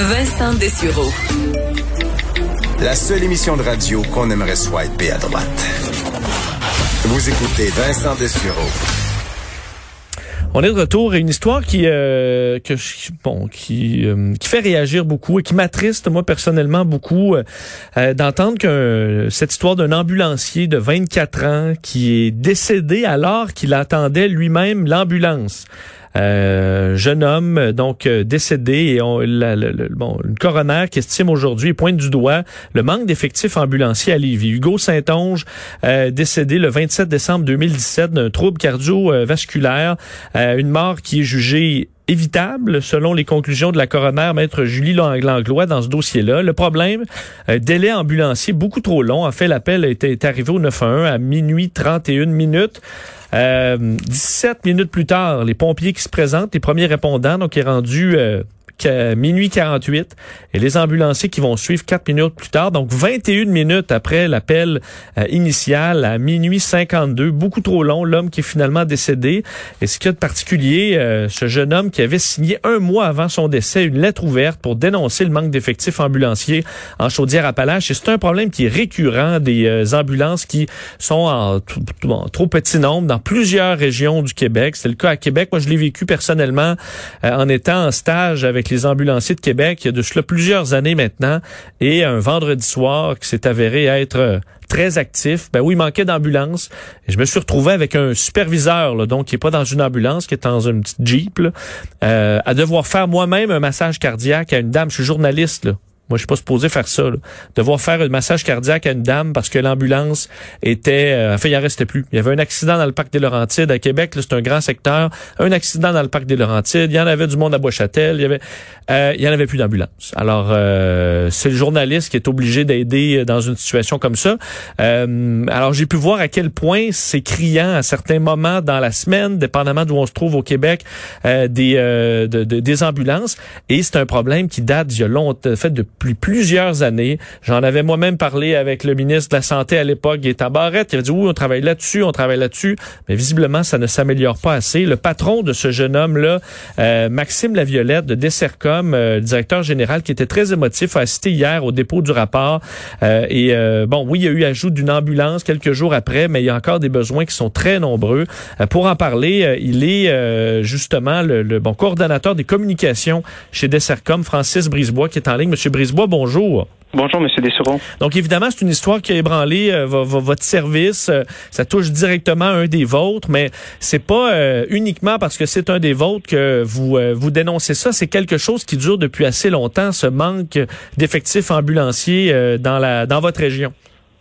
Vincent Dessureau. La seule émission de radio qu'on aimerait swiper à droite. Vous écoutez Vincent Dessureau. On est de retour à une histoire qui euh, que bon qui euh, qui fait réagir beaucoup et qui m'attriste moi personnellement beaucoup euh, d'entendre que cette histoire d'un ambulancier de 24 ans qui est décédé alors qu'il attendait lui-même l'ambulance. Euh, jeune homme donc euh, décédé et on, la, une coroner qui estime aujourd'hui pointe du doigt le manque d'effectifs ambulanciers à Lévis. Hugo Saint-Onge euh, décédé le 27 décembre 2017 d'un trouble cardiovasculaire, une mort qui est jugée évitable, selon les conclusions de la coroner, maître Julie Langlois, dans ce dossier-là. Le problème, délai ambulancier beaucoup trop long. En fait, l'appel était arrivé au 911 à minuit 31 minutes. Euh, 17 minutes plus tard, les pompiers qui se présentent, les premiers répondants, donc est rendu euh, minuit 48 et les ambulanciers qui vont suivre 4 minutes plus tard, donc 21 minutes après l'appel euh, initial à minuit 52, beaucoup trop long, l'homme qui est finalement décédé. Et ce qu'il y a de particulier, euh, ce jeune homme qui avait signé un mois avant son décès une lettre ouverte pour dénoncer le manque d'effectifs ambulanciers en Chaudière-Appalaches. Et c'est un problème qui est récurrent des euh, ambulances qui sont en, trop petit nombre dans plusieurs régions du Québec. C'est le cas à Québec. Moi, je l'ai vécu personnellement en étant en stage avec les ambulanciers de Québec il y a de cela plusieurs années maintenant et un vendredi soir qui s'est avéré être euh, très actif. Ben oui, il manquait d'ambulance. Je me suis retrouvé avec un superviseur, donc qui est pas dans une ambulance, qui est dans une petite Jeep, euh, à devoir faire moi-même un massage cardiaque à une dame. Je suis journaliste, là. Moi, je suis pas supposé faire ça. Là. Devoir faire un massage cardiaque à une dame parce que l'ambulance était... Euh, enfin, il en restait plus. Il y avait un accident dans le parc des Laurentides. À Québec, c'est un grand secteur. Un accident dans le parc des Laurentides. Il y en avait du monde à Bois-Châtel. Il y avait... Euh, il y en avait plus d'ambulance. Alors, euh, c'est le journaliste qui est obligé d'aider dans une situation comme ça. Euh, alors, j'ai pu voir à quel point c'est criant à certains moments dans la semaine, dépendamment d'où on se trouve au Québec, des, de, de, des ambulances. Et c'est un problème qui date d'il y a longtemps, plusieurs années. J'en avais moi-même parlé avec le ministre de la Santé à l'époque, Gaétan Barrette. Il avait dit oui, on travaille là-dessus, on travaille là-dessus. Mais visiblement, ça ne s'améliore pas assez. Le patron de ce jeune homme-là, euh, Maxime Laviolette de Dessercom, euh, directeur général, qui était très émotif, a assisté hier au dépôt du rapport. Euh, et bon, oui, il y a eu ajout d'une ambulance quelques jours après, mais il y a encore des besoins qui sont très nombreux. pour en parler, il est justement le, le, bon coordonnateur des communications chez Dessercom, Francis Brisebois, qui est en ligne. Monsieur Brisebois, bonjour. Bonjour, Monsieur. Donc, évidemment, c'est une histoire qui a ébranlé euh, votre service. Euh, ça touche directement un des vôtres, mais c'est pas euh, uniquement parce que c'est un des vôtres que vous vous dénoncez ça. C'est quelque chose qui dure depuis assez longtemps, ce manque d'effectifs ambulanciers dans la dans votre région.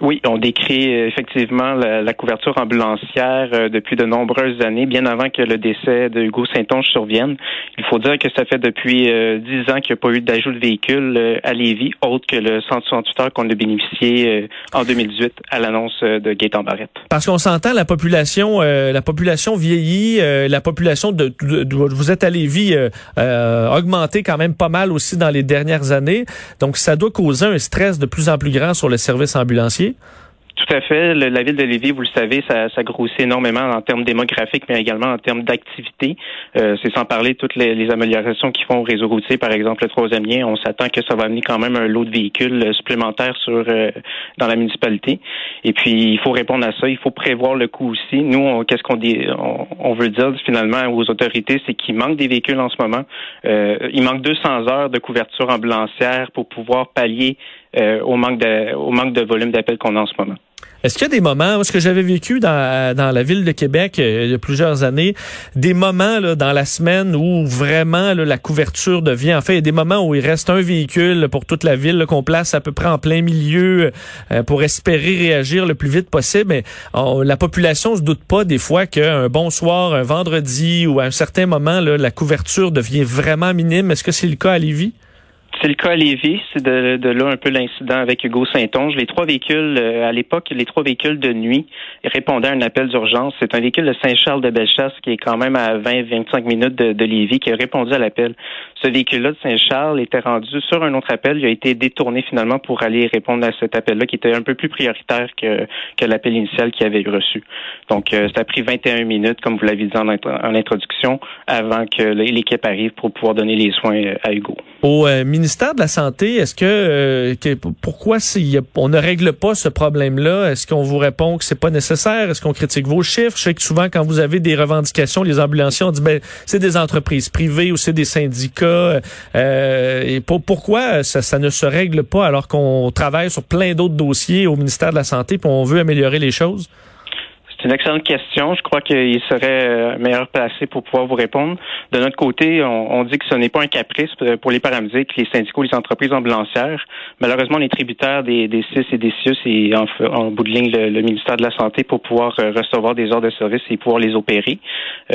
Oui, on décrit euh, effectivement la, couverture ambulancière euh, depuis de nombreuses années, bien avant que le décès de Hugo Saint-Onge survienne. Il faut dire que ça fait depuis euh, dix ans qu'il n'y a pas eu d'ajout de véhicule à Lévis, autre que le 168 heures qu'on a bénéficié en 2018 à l'annonce de Gaétan Barrette. Parce qu'on s'entend, la population, la population vieillit, la population de, vous êtes à Lévis augmenté quand même pas mal aussi dans les dernières années. Donc, ça doit causer un stress de plus en plus grand sur le service ambulancier. Tout à fait. la ville de Lévis, vous le savez, ça, ça grossit énormément en termes démographiques, mais également en termes d'activité. Euh, c'est sans parler toutes les, améliorations qu'ils font au réseau routier, par exemple le troisième lien. On s'attend que ça va amener quand même un lot de véhicules euh, supplémentaires sur euh, dans la municipalité. Et puis, il faut répondre à ça. Il faut prévoir le coût aussi. Nous, qu'est-ce qu'on dit? On, veut dire finalement aux autorités, c'est qu'il manque des véhicules en ce moment. il manque 200 heures de couverture ambulancière pour pouvoir pallier au manque de au manque de volume d'appels qu'on a en ce moment. Est-ce qu'il y a des moments, parce que j'avais vécu dans, dans la ville de Québec euh, il y a plusieurs années, des moments là, dans la semaine où vraiment là, la couverture devient, en fait, il y a des moments où il reste un véhicule pour toute la ville qu'on place à peu près en plein milieu euh, pour espérer réagir le plus vite possible. Mais la population se doute pas des fois qu'un bon soir, un vendredi ou à un certain moment, là, la couverture devient vraiment minime. Est-ce que c'est le cas à Lévis? C'est le cas à Lévis, c'est de, de, là un peu l'incident avec Hugo Saint-Onge. Les trois véhicules, euh, à l'époque, les trois véhicules de nuit répondaient à un appel d'urgence. C'est un véhicule de Saint-Charles de Bellechasse qui est quand même à 20-25 minutes de, de Lévis qui a répondu à l'appel. Ce véhicule-là de Saint-Charles était rendu sur un autre appel. Il a été détourné finalement pour aller répondre à cet appel-là qui était un peu plus prioritaire que, que l'appel initial qu'il avait reçu. Donc, euh, ça a pris 21 minutes, comme vous l'avez dit en, en, introduction, avant que l'équipe arrive pour pouvoir donner les soins euh, à Hugo. Ministère de la Santé, est-ce que, euh, pourquoi on ne règle pas ce problème-là? Est-ce qu'on vous répond que c'est pas nécessaire? Est-ce qu'on critique vos chiffres? Je sais que souvent, quand vous avez des revendications, les ambulanciers, on dit ben c'est des entreprises privées ou c'est des syndicats. Euh, et pour, pourquoi ça, ça, ne se règle pas alors qu'on travaille sur plein d'autres dossiers au ministère de la Santé et on veut améliorer les choses? C'est une excellente question. Je crois qu'il serait euh, meilleur placé pour pouvoir vous répondre. De notre côté, on, dit que ce n'est pas un caprice pour les paramédics, les syndicats, les entreprises ambulancières. Malheureusement, on est tributaire des, des CIS et des CIUS et en, bout de ligne le, ministère de la Santé pour pouvoir euh, recevoir des ordres de service et pouvoir les opérer.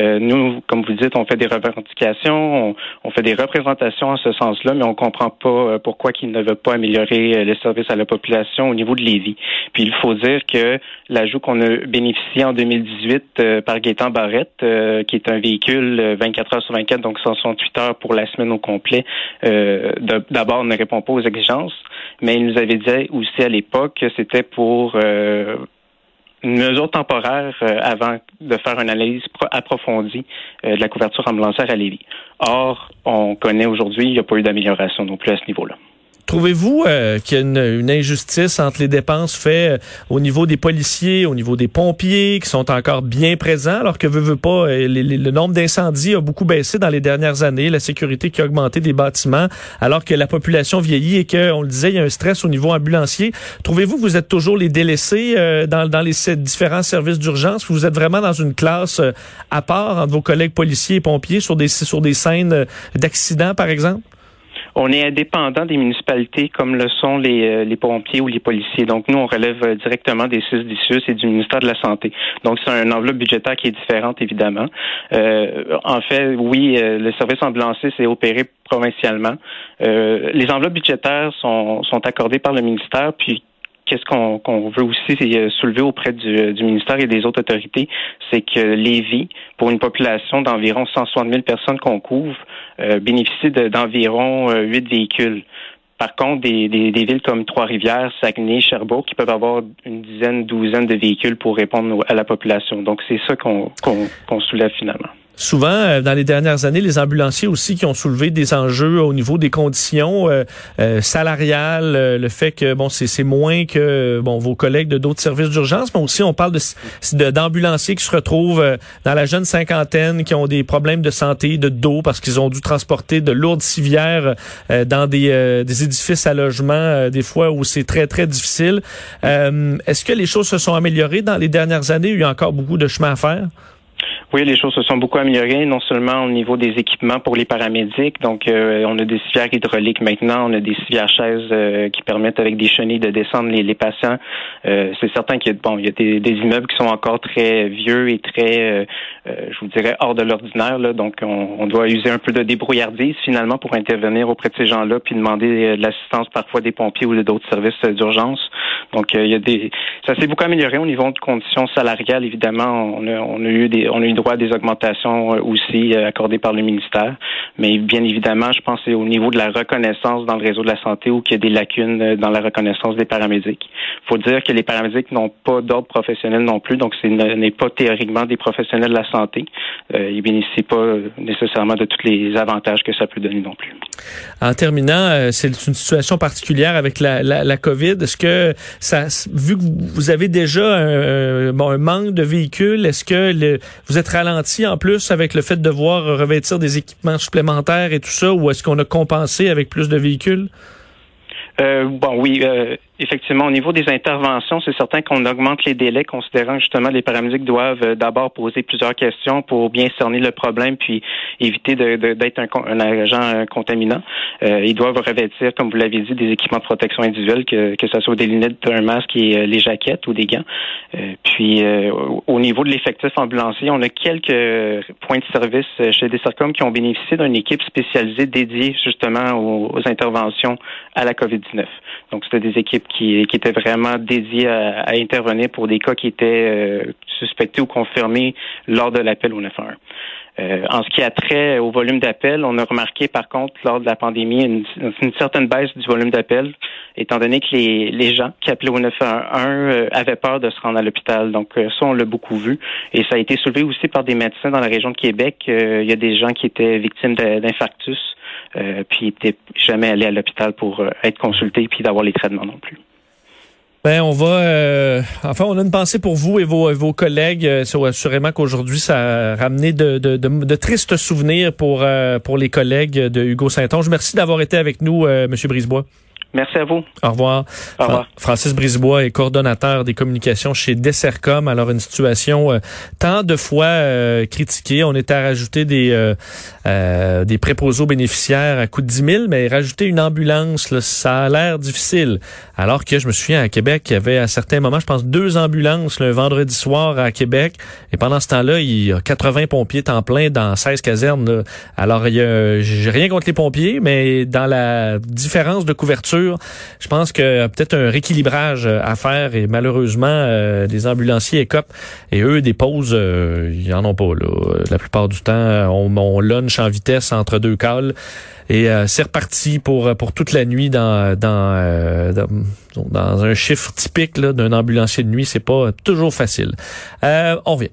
Euh, nous, comme vous dites, on fait des revendications, on, fait des représentations en ce sens-là, mais on comprend pas pourquoi qu'ils ne veulent pas améliorer les services à la population au niveau de Lévis. Puis il faut dire que l'ajout qu'on a bénéficié en 2018 euh, par Gaétan Barrette, euh, qui est un véhicule 24 euh, heures sur 24, donc 168 heures pour la semaine au complet. D'abord, ne répond pas aux exigences, mais il nous avait dit aussi à l'époque que c'était pour une mesure temporaire avant de faire une analyse approfondie de la couverture ambulancière à Lévis. Or, on connaît aujourd'hui, il n'y a pas eu d'amélioration non plus à ce niveau-là. Trouvez-vous euh, qu'il y a une, injustice entre les dépenses faites euh, au niveau des policiers, au niveau des pompiers, qui sont encore bien présents, alors que veut, veut pas, euh, le nombre d'incendies a beaucoup baissé dans les dernières années, la sécurité qui a augmenté des bâtiments, alors que la population vieillit et que, on le disait, il y a un stress au niveau ambulancier. Trouvez-vous que vous êtes toujours les délaissés dans, dans les différents services d'urgence? Vous êtes vraiment dans une classe à part entre vos collègues policiers et pompiers sur des, sur des scènes d'accidents, par exemple? On est indépendant des municipalités comme le sont les, euh, les pompiers ou les policiers. Donc, nous, on relève euh, directement des CIS d'issus et du ministère de la Santé. Donc, c'est une enveloppe budgétaire qui est différente, évidemment. Euh, en fait, oui, le service ambulancier s'est opéré provincialement. les enveloppes budgétaires sont, sont accordées par le ministère, puis qu'est-ce qu'on veut aussi soulever auprès du, du, ministère et des autres autorités, c'est que Lévis, pour une population d'environ 160 000 personnes qu'on couvre, euh, d'environ euh, huit véhicules. Par contre, des, des, des villes comme Trois-Rivières, Saguenay, Sherbrooke, qui peuvent avoir une dizaine, douzaine de véhicules pour répondre à la population. Donc, c'est ça qu'on soulève finalement. Souvent, euh, dans les dernières années, les ambulanciers aussi qui ont soulevé des enjeux au niveau des conditions euh, euh, salariales, le fait que bon, c'est moins que bon vos collègues de d'autres services d'urgence, mais aussi on parle de d'ambulanciers qui se retrouvent dans la jeune cinquantaine, qui ont des problèmes de santé, de dos parce qu'ils ont dû transporter de lourdes civières dans des, des édifices à logement, des fois où c'est très très difficile. Est-ce que les choses se sont améliorées dans les dernières années? Il y a encore beaucoup de chemin à faire. Oui, les choses se sont beaucoup améliorées, non seulement au niveau des équipements pour les paramédics. Donc, euh, on a des civières hydrauliques maintenant, on a des civières chaises euh, qui permettent avec des chenilles de descendre les, les patients. Euh, c'est certain qu'il y a, bon, il y a des, des, immeubles qui sont encore très vieux et très, je vous dirais, hors de l'ordinaire. Là. Donc, on, on, doit user un peu de débrouillardise finalement pour intervenir auprès de ces gens-là, puis demander de l'assistance parfois des pompiers ou d'autres services d'urgence. Donc, il y a des, ça s'est beaucoup amélioré au niveau de conditions salariales. Évidemment, on a, on a eu des, on a eu droit à des augmentations euh, aussi euh, accordées par le ministère. Mais bien évidemment, je pense que c'est au niveau de la reconnaissance dans le réseau de la santé où il y a des lacunes euh, dans la reconnaissance des paramédics. Faut dire que les paramédics n'ont pas d'ordre professionnel non plus, donc ce n'est pas théoriquement des professionnels de la santé. Euh, ils bénéficient pas nécessairement de tous les avantages que ça peut donner non plus. En terminant, c'est une situation particulière avec la, la, la COVID. Est-ce que ça, vu que vous avez déjà un, bon, un manque de véhicules, est-ce que vous êtes ralenti en plus avec le fait de devoir revêtir des équipements supplémentaires et tout ça, ou est-ce qu'on a compensé avec plus de véhicules? Euh, bon, oui, euh, effectivement, au niveau des interventions, c'est certain qu'on augmente les délais, considérant justement les paramédics doivent euh, d'abord poser plusieurs questions pour bien cerner le problème, puis éviter d'être un, agent contaminant. ils doivent revêtir, comme vous l'avez dit, des équipements de protection individuelle, que, ce soit des lunettes, un masque et les jaquettes ou des gants. puis, au niveau de l'effectif ambulancier, on a quelques points de service chez des Desarcom qui ont bénéficié d'une équipe spécialisée dédiée justement aux, aux interventions à la COVID-19. Donc, c'était des équipes qui, étaient vraiment dédiées à, intervenir pour des cas qui étaient euh, suspectés ou confirmés lors de l'appel au 911. Euh, en ce qui a trait au volume d'appels, on a remarqué par contre lors de la pandémie une, certaine baisse du volume d'appels, étant donné que les, les, gens qui appelaient au 911 euh, avaient peur de se rendre à l'hôpital. Donc euh, ça, on l'a beaucoup vu. Et ça a été soulevé aussi par des médecins dans la région de Québec. il y a des gens qui étaient victimes d'infarctus euh, puis n'était jamais allé à l'hôpital pour euh, être consulté puis d'avoir les traitements non plus. Ben, on va. Euh, enfin, on a une pensée pour vous et vos, vos collègues. assurément qu'aujourd'hui, ça a ramené de, tristes souvenirs pour, pour les collègues de Hugo Saint-Onge. Merci d'avoir été avec nous, M. Brisebois. Merci à vous. Au revoir. Au revoir. Francis Brisebois est coordonnateur des communications chez Dessercom. Alors, une situation euh, tant de fois euh, critiquée. On était à rajouter des, euh, euh des préposés bénéficiaires à coût de 10 000, mais rajouter une ambulance, ça a l'air difficile. Alors que je me souviens, à Québec, il y avait à certains moments, je pense, deux ambulances le vendredi soir à Québec. Et pendant ce temps-là, il y a 80 pompiers temps plein dans 16 casernes. Alors, j'ai rien contre les pompiers, mais dans la différence de couverture, je pense que peut-être un rééquilibrage euh, à faire et malheureusement, euh, les ambulanciers écopent et eux, des pauses, euh, ils en ont pas. Là. La plupart du temps, on, on lunch en vitesse entre deux cales. Et c'est reparti pour pour toute la nuit dans dans dans, un chiffre typique d'un ambulancier de nuit. C'est pas toujours facile. on vient.